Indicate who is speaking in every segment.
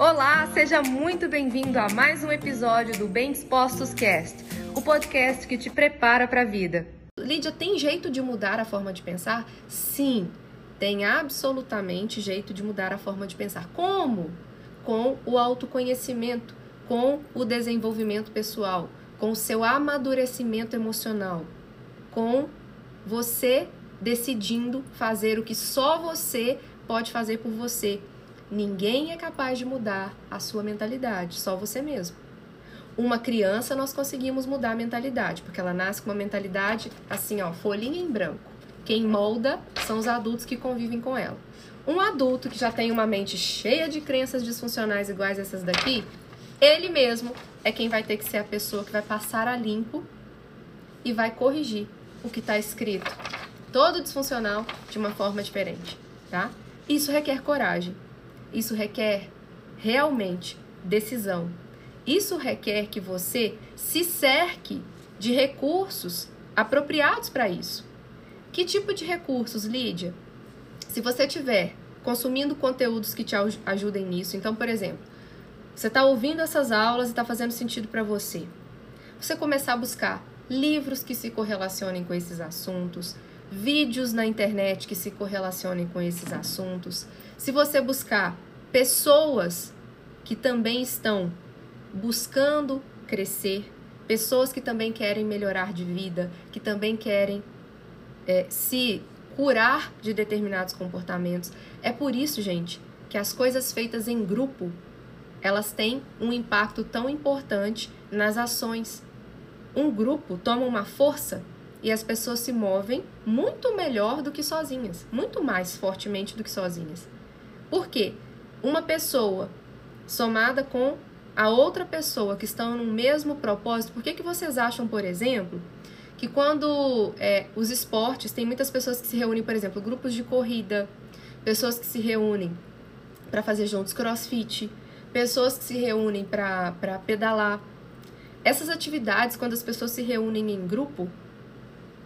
Speaker 1: Olá, seja muito bem-vindo a mais um episódio do Bem Dispostos Cast, o podcast que te prepara para a vida. Lídia, tem jeito de mudar a forma de pensar? Sim, tem absolutamente jeito de mudar a forma de pensar. Como? Com o autoconhecimento, com o desenvolvimento pessoal, com o seu amadurecimento emocional, com você decidindo fazer o que só você pode fazer por você Ninguém é capaz de mudar a sua mentalidade, só você mesmo. Uma criança nós conseguimos mudar a mentalidade, porque ela nasce com uma mentalidade assim, ó, folhinha em branco. Quem molda são os adultos que convivem com ela. Um adulto que já tem uma mente cheia de crenças disfuncionais iguais a essas daqui, ele mesmo é quem vai ter que ser a pessoa que vai passar a limpo e vai corrigir o que está escrito, todo disfuncional, de uma forma diferente, tá? Isso requer coragem. Isso requer realmente decisão. Isso requer que você se cerque de recursos apropriados para isso. Que tipo de recursos, Lídia? Se você tiver consumindo conteúdos que te ajudem nisso, então, por exemplo, você está ouvindo essas aulas e está fazendo sentido para você. Você começar a buscar livros que se correlacionem com esses assuntos, vídeos na internet que se correlacionem com esses assuntos. Se você buscar pessoas que também estão buscando crescer, pessoas que também querem melhorar de vida, que também querem é, se curar de determinados comportamentos. É por isso, gente, que as coisas feitas em grupo elas têm um impacto tão importante nas ações. Um grupo toma uma força e as pessoas se movem muito melhor do que sozinhas, muito mais fortemente do que sozinhas. Por quê? Uma pessoa somada com a outra pessoa que estão no mesmo propósito, por que, que vocês acham, por exemplo, que quando é, os esportes, tem muitas pessoas que se reúnem, por exemplo, grupos de corrida, pessoas que se reúnem para fazer juntos crossfit, pessoas que se reúnem para pedalar. Essas atividades, quando as pessoas se reúnem em grupo,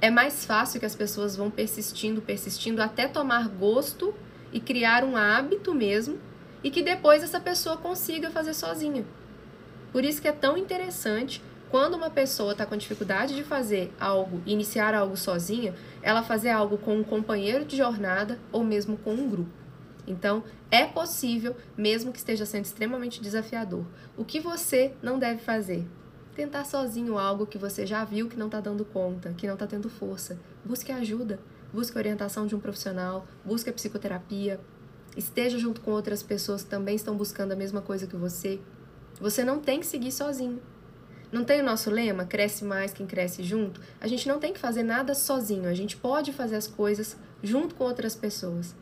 Speaker 1: é mais fácil que as pessoas vão persistindo, persistindo, até tomar gosto e criar um hábito mesmo, e que depois essa pessoa consiga fazer sozinha. Por isso que é tão interessante quando uma pessoa está com dificuldade de fazer algo, iniciar algo sozinha, ela fazer algo com um companheiro de jornada ou mesmo com um grupo. Então, é possível, mesmo que esteja sendo extremamente desafiador. O que você não deve fazer? Tentar sozinho algo que você já viu que não está dando conta, que não está tendo força. Busque ajuda, busque orientação de um profissional, busque psicoterapia, esteja junto com outras pessoas que também estão buscando a mesma coisa que você. Você não tem que seguir sozinho. Não tem o nosso lema, cresce mais quem cresce junto? A gente não tem que fazer nada sozinho, a gente pode fazer as coisas junto com outras pessoas.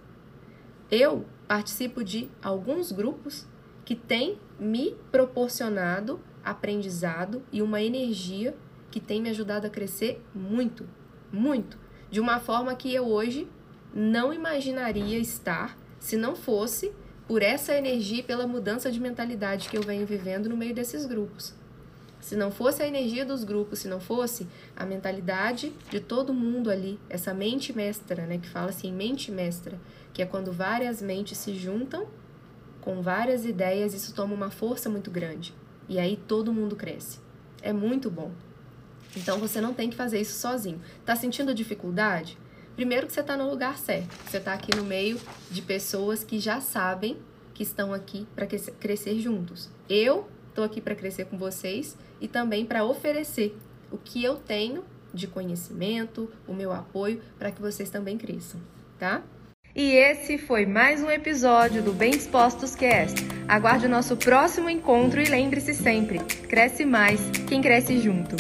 Speaker 1: Eu participo de alguns grupos que têm me proporcionado aprendizado e uma energia que tem me ajudado a crescer muito, muito, de uma forma que eu hoje não imaginaria estar se não fosse por essa energia e pela mudança de mentalidade que eu venho vivendo no meio desses grupos. Se não fosse a energia dos grupos, se não fosse a mentalidade de todo mundo ali, essa mente mestra, né, que fala assim, mente mestra, que é quando várias mentes se juntam com várias ideias, isso toma uma força muito grande. E aí todo mundo cresce. É muito bom. Então você não tem que fazer isso sozinho. Tá sentindo dificuldade? Primeiro que você está no lugar certo. Você está aqui no meio de pessoas que já sabem que estão aqui para crescer juntos. Eu estou aqui para crescer com vocês e também para oferecer o que eu tenho de conhecimento, o meu apoio para que vocês também cresçam, tá? E esse foi mais um episódio do Bem Dispostos Cast. Aguarde o nosso próximo encontro e lembre-se sempre: cresce mais quem cresce junto.